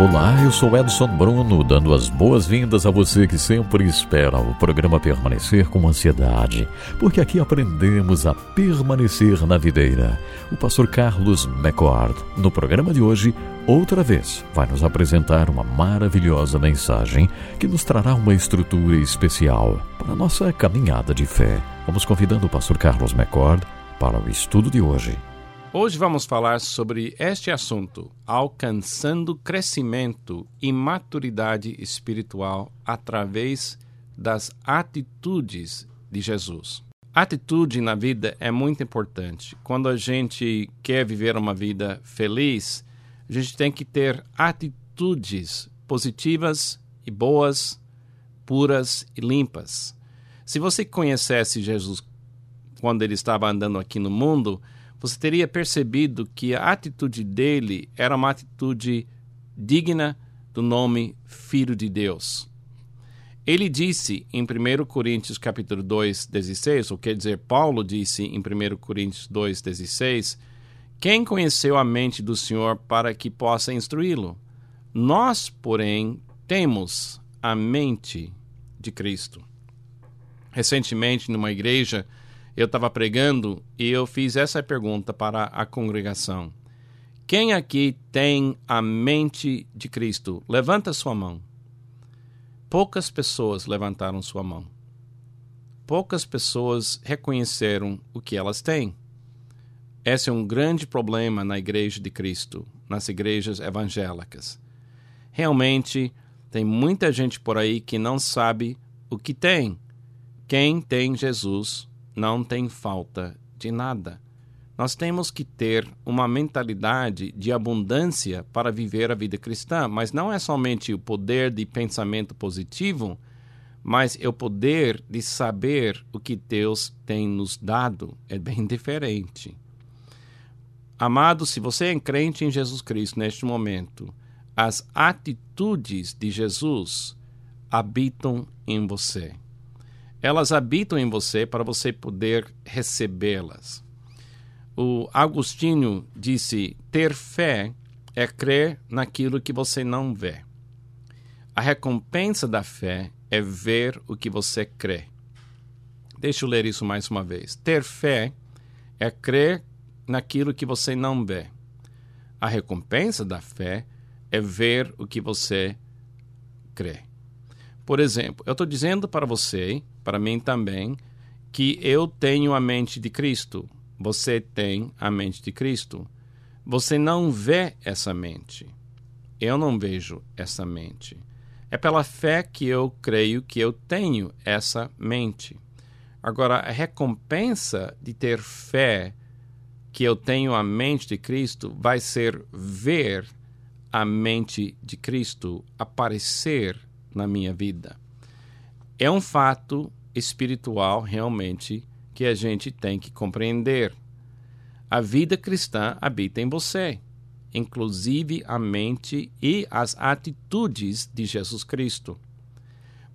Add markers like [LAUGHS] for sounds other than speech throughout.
Olá, eu sou Edson Bruno, dando as boas-vindas a você que sempre espera o programa permanecer com ansiedade, porque aqui aprendemos a permanecer na videira. O pastor Carlos McCord, no programa de hoje, outra vez, vai nos apresentar uma maravilhosa mensagem que nos trará uma estrutura especial para a nossa caminhada de fé. Vamos convidando o pastor Carlos McCord para o estudo de hoje. Hoje vamos falar sobre este assunto, alcançando crescimento e maturidade espiritual através das atitudes de Jesus. Atitude na vida é muito importante. Quando a gente quer viver uma vida feliz, a gente tem que ter atitudes positivas e boas, puras e limpas. Se você conhecesse Jesus quando ele estava andando aqui no mundo, você teria percebido que a atitude dele era uma atitude digna do nome Filho de Deus. Ele disse em 1 Coríntios capítulo 2, 16, ou quer dizer, Paulo disse em 1 Coríntios 2, 16, quem conheceu a mente do Senhor para que possa instruí-lo? Nós, porém, temos a mente de Cristo. Recentemente, numa igreja, eu estava pregando e eu fiz essa pergunta para a congregação: Quem aqui tem a mente de Cristo? Levanta sua mão. Poucas pessoas levantaram sua mão. Poucas pessoas reconheceram o que elas têm. Esse é um grande problema na Igreja de Cristo, nas igrejas evangélicas. Realmente, tem muita gente por aí que não sabe o que tem. Quem tem Jesus não tem falta de nada. Nós temos que ter uma mentalidade de abundância para viver a vida cristã, mas não é somente o poder de pensamento positivo, mas é o poder de saber o que Deus tem nos dado. É bem [LAUGHS] diferente. Amado, se você é crente em Jesus Cristo neste momento, as atitudes de Jesus habitam em você. Elas habitam em você para você poder recebê-las. O Agostinho disse: ter fé é crer naquilo que você não vê. A recompensa da fé é ver o que você crê. Deixa eu ler isso mais uma vez. Ter fé é crer naquilo que você não vê. A recompensa da fé é ver o que você crê. Por exemplo, eu estou dizendo para você para mim também, que eu tenho a mente de Cristo. Você tem a mente de Cristo. Você não vê essa mente. Eu não vejo essa mente. É pela fé que eu creio que eu tenho essa mente. Agora, a recompensa de ter fé que eu tenho a mente de Cristo vai ser ver a mente de Cristo aparecer na minha vida é um fato espiritual realmente que a gente tem que compreender. A vida cristã habita em você, inclusive a mente e as atitudes de Jesus Cristo.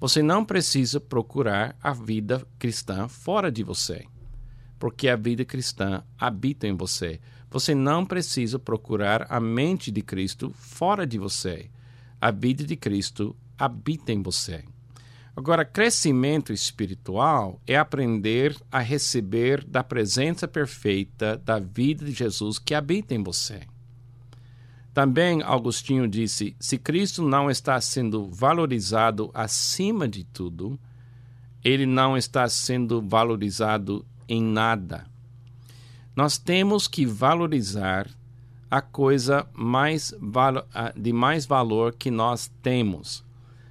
Você não precisa procurar a vida cristã fora de você, porque a vida cristã habita em você. Você não precisa procurar a mente de Cristo fora de você. A vida de Cristo habita em você. Agora, crescimento espiritual é aprender a receber da presença perfeita da vida de Jesus que habita em você. Também Agostinho disse: se Cristo não está sendo valorizado acima de tudo, ele não está sendo valorizado em nada. Nós temos que valorizar a coisa mais de mais valor que nós temos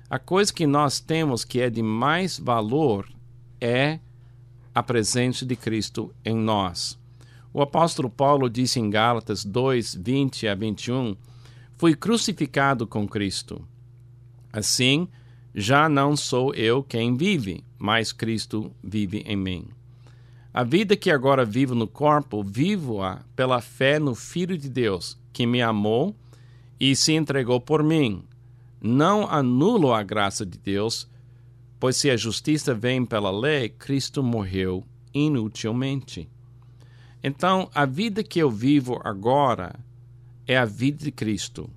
a coisa que nós temos que é de mais valor é a presença de Cristo em nós. O apóstolo Paulo disse em Gálatas 2, 20 a 21: Fui crucificado com Cristo. Assim, já não sou eu quem vive, mas Cristo vive em mim. A vida que agora vivo no corpo, vivo-a pela fé no Filho de Deus, que me amou e se entregou por mim não anulo a graça de Deus, pois se a justiça vem pela lei, Cristo morreu inutilmente. Então, a vida que eu vivo agora é a vida de Cristo.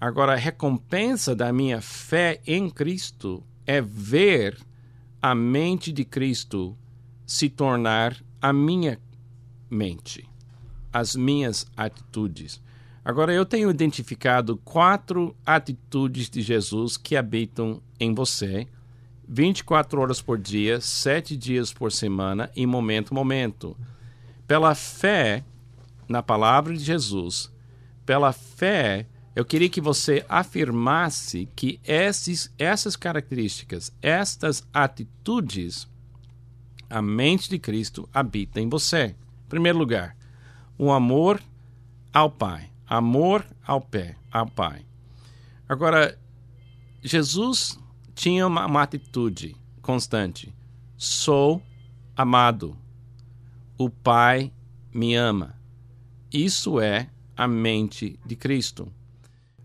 Agora, a recompensa da minha fé em Cristo é ver a mente de Cristo se tornar a minha mente, as minhas atitudes. Agora, eu tenho identificado quatro atitudes de Jesus que habitam em você 24 horas por dia, sete dias por semana, em momento a momento. Pela fé na palavra de Jesus, pela fé, eu queria que você afirmasse que esses, essas características, estas atitudes, a mente de Cristo habita em você. Em primeiro lugar, o amor ao Pai. Amor ao pé, ao Pai. Agora, Jesus tinha uma, uma atitude constante: sou amado. O Pai me ama. Isso é a mente de Cristo.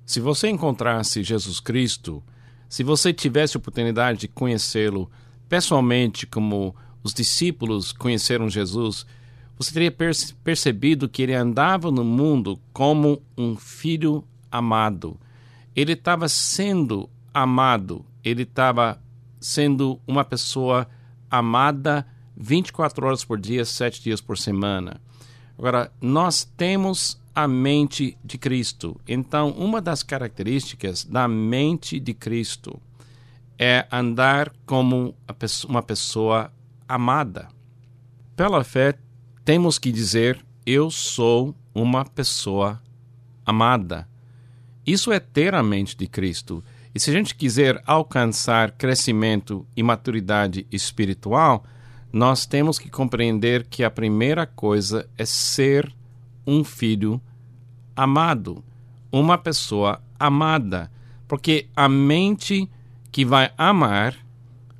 Se você encontrasse Jesus Cristo, se você tivesse oportunidade de conhecê-lo pessoalmente, como os discípulos conheceram Jesus, você teria percebido que ele andava no mundo como um filho amado. Ele estava sendo amado, ele estava sendo uma pessoa amada 24 horas por dia, 7 dias por semana. Agora, nós temos a mente de Cristo. Então, uma das características da mente de Cristo é andar como uma pessoa amada. Pela fé, temos que dizer: Eu sou uma pessoa amada. Isso é ter a mente de Cristo. E se a gente quiser alcançar crescimento e maturidade espiritual, nós temos que compreender que a primeira coisa é ser um filho amado, uma pessoa amada, porque a mente que vai amar,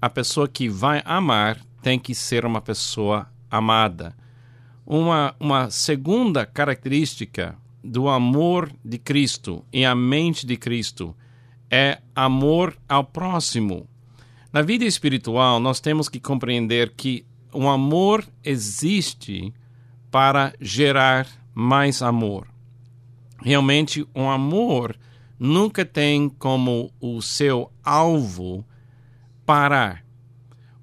a pessoa que vai amar tem que ser uma pessoa amada. Uma, uma segunda característica do amor de Cristo e a mente de Cristo é amor ao próximo. Na vida espiritual, nós temos que compreender que o amor existe para gerar mais amor. Realmente, um amor nunca tem como o seu alvo parar.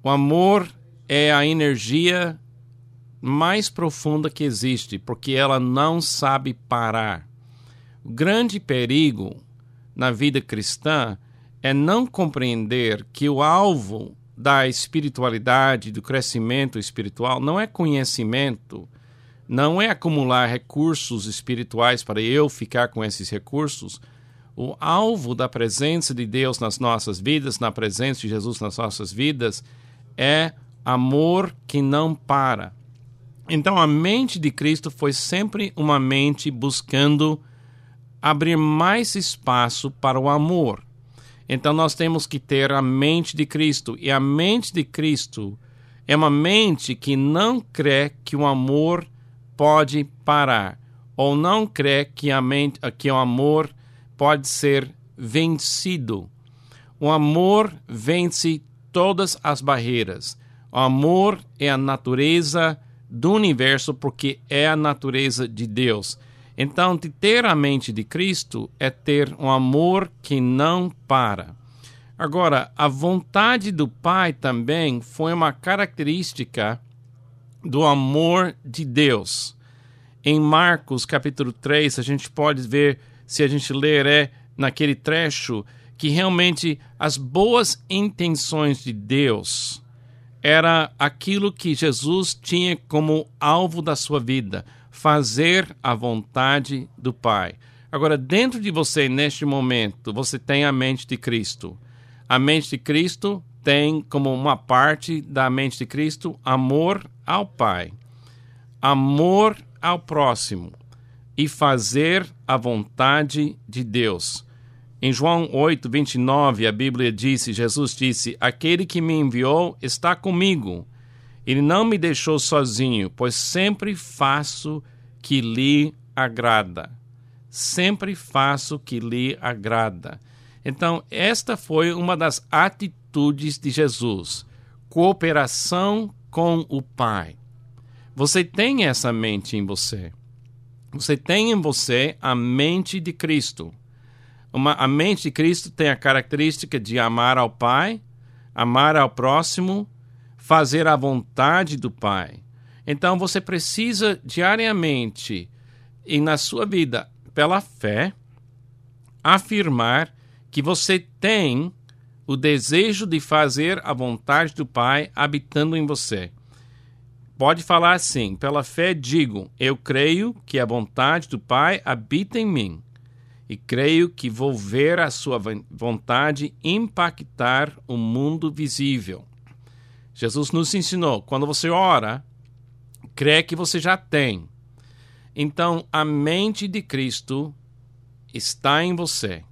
O amor é a energia mais profunda que existe, porque ela não sabe parar. O grande perigo na vida cristã é não compreender que o alvo da espiritualidade, do crescimento espiritual, não é conhecimento, não é acumular recursos espirituais para eu ficar com esses recursos. O alvo da presença de Deus nas nossas vidas, na presença de Jesus nas nossas vidas, é amor que não para. Então, a mente de Cristo foi sempre uma mente buscando abrir mais espaço para o amor. Então nós temos que ter a mente de Cristo. E a mente de Cristo é uma mente que não crê que o amor pode parar, ou não crê que, a mente, que o amor pode ser vencido. O amor vence todas as barreiras. O amor é a natureza do universo porque é a natureza de Deus. Então, ter a mente de Cristo é ter um amor que não para. Agora, a vontade do Pai também foi uma característica do amor de Deus. Em Marcos capítulo 3, a gente pode ver, se a gente ler, é naquele trecho que realmente as boas intenções de Deus era aquilo que Jesus tinha como alvo da sua vida fazer a vontade do Pai. Agora, dentro de você, neste momento, você tem a mente de Cristo. A mente de Cristo tem como uma parte da mente de Cristo amor ao Pai, amor ao próximo e fazer a vontade de Deus. Em João 8, 29, a Bíblia disse: Jesus disse: Aquele que me enviou está comigo ele não me deixou sozinho, pois sempre faço que lhe agrada. Sempre faço que lhe agrada. Então, esta foi uma das atitudes de Jesus: cooperação com o Pai. Você tem essa mente em você. Você tem em você a mente de Cristo. Uma, a mente de Cristo tem a característica de amar ao Pai, amar ao próximo, fazer a vontade do Pai. Então você precisa diariamente e na sua vida, pela fé, afirmar que você tem o desejo de fazer a vontade do Pai habitando em você. Pode falar assim: pela fé digo, eu creio que a vontade do Pai habita em mim e creio que vou ver a sua vontade impactar o mundo visível. Jesus nos ensinou: quando você ora, crê que você já tem. Então, a mente de Cristo está em você.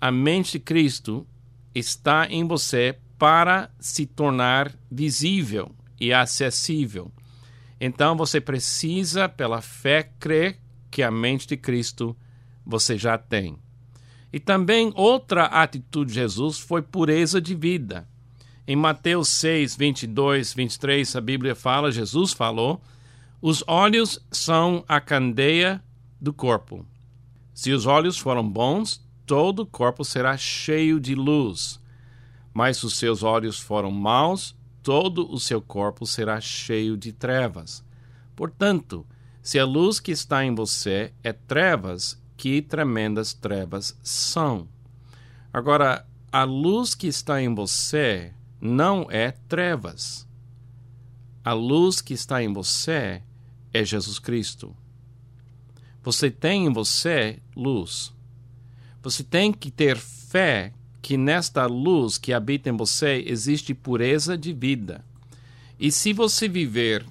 A mente de Cristo está em você para se tornar visível e acessível. Então você precisa, pela fé, crer que a mente de Cristo você já tem. E também outra atitude de Jesus foi pureza de vida. Em Mateus 6, 22, 23, a Bíblia fala, Jesus falou, os olhos são a candeia do corpo. Se os olhos foram bons, todo o corpo será cheio de luz. Mas se os seus olhos foram maus, todo o seu corpo será cheio de trevas. Portanto, se a luz que está em você é trevas, que tremendas trevas são. Agora, a luz que está em você não é trevas. A luz que está em você é Jesus Cristo. Você tem em você luz. Você tem que ter fé que nesta luz que habita em você existe pureza de vida. E se você viver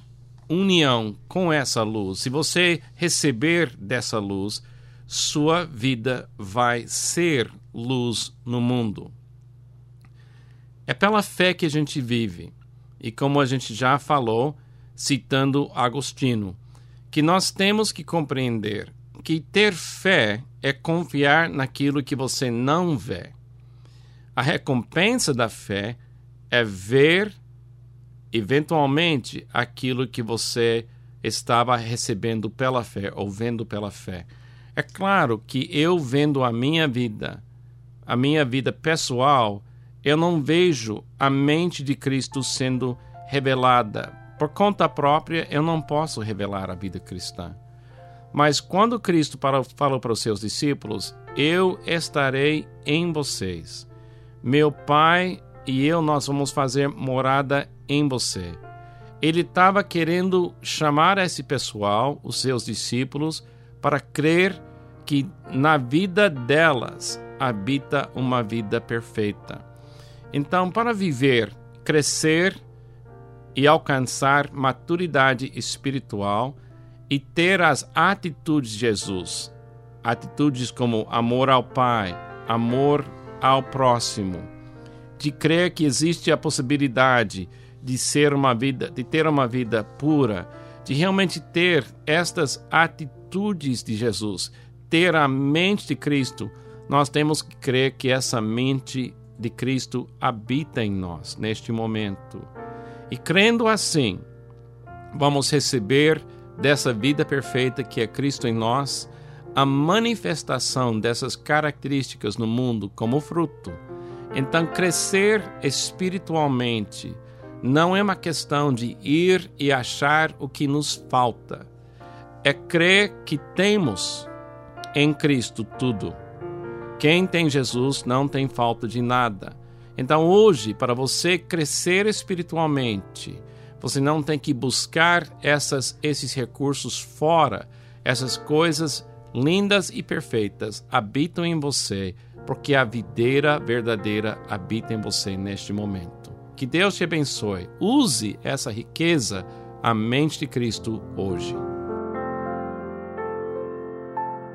união com essa luz, se você receber dessa luz, sua vida vai ser luz no mundo. É pela fé que a gente vive. E como a gente já falou, citando Agostinho, que nós temos que compreender que ter fé é confiar naquilo que você não vê. A recompensa da fé é ver eventualmente aquilo que você estava recebendo pela fé ou vendo pela fé. É claro que eu vendo a minha vida, a minha vida pessoal, eu não vejo a mente de Cristo sendo revelada. Por conta própria, eu não posso revelar a vida cristã. Mas quando Cristo falou para os seus discípulos, eu estarei em vocês meu pai e eu nós vamos fazer morada em você. Ele estava querendo chamar esse pessoal, os seus discípulos, para crer que na vida delas habita uma vida perfeita. Então, para viver, crescer e alcançar maturidade espiritual e ter as atitudes de Jesus, atitudes como amor ao Pai, amor ao próximo, de crer que existe a possibilidade de ser uma vida, de ter uma vida pura, de realmente ter estas atitudes de Jesus, ter a mente de Cristo, nós temos que crer que essa mente de Cristo habita em nós neste momento. E crendo assim, vamos receber dessa vida perfeita que é Cristo em nós a manifestação dessas características no mundo como fruto. Então, crescer espiritualmente não é uma questão de ir e achar o que nos falta. É crer que temos em Cristo tudo. Quem tem Jesus não tem falta de nada. Então, hoje, para você crescer espiritualmente, você não tem que buscar essas, esses recursos fora, essas coisas lindas e perfeitas habitam em você, porque a videira verdadeira habita em você neste momento. Que Deus te abençoe. Use essa riqueza, a mente de Cristo, hoje.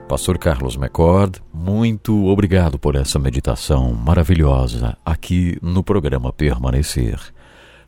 Pastor Carlos McCord, muito obrigado por essa meditação maravilhosa aqui no programa Permanecer.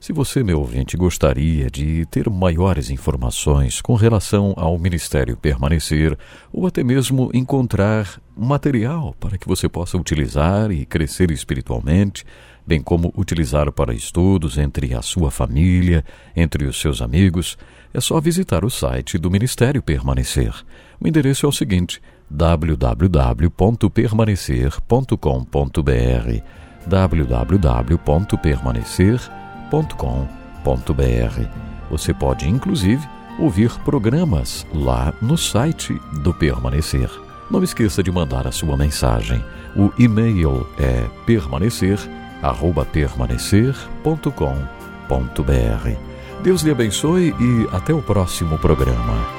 Se você, meu ouvinte, gostaria de ter maiores informações com relação ao Ministério Permanecer, ou até mesmo encontrar material para que você possa utilizar e crescer espiritualmente, bem como utilizar para estudos entre a sua família, entre os seus amigos, é só visitar o site do Ministério Permanecer. O endereço é o seguinte: www.permanecer.com.br www.permanecer.com.br Você pode, inclusive, ouvir programas lá no site do Permanecer. Não esqueça de mandar a sua mensagem. O e-mail é permanecer@permanecer.com.br. Deus lhe abençoe e até o próximo programa.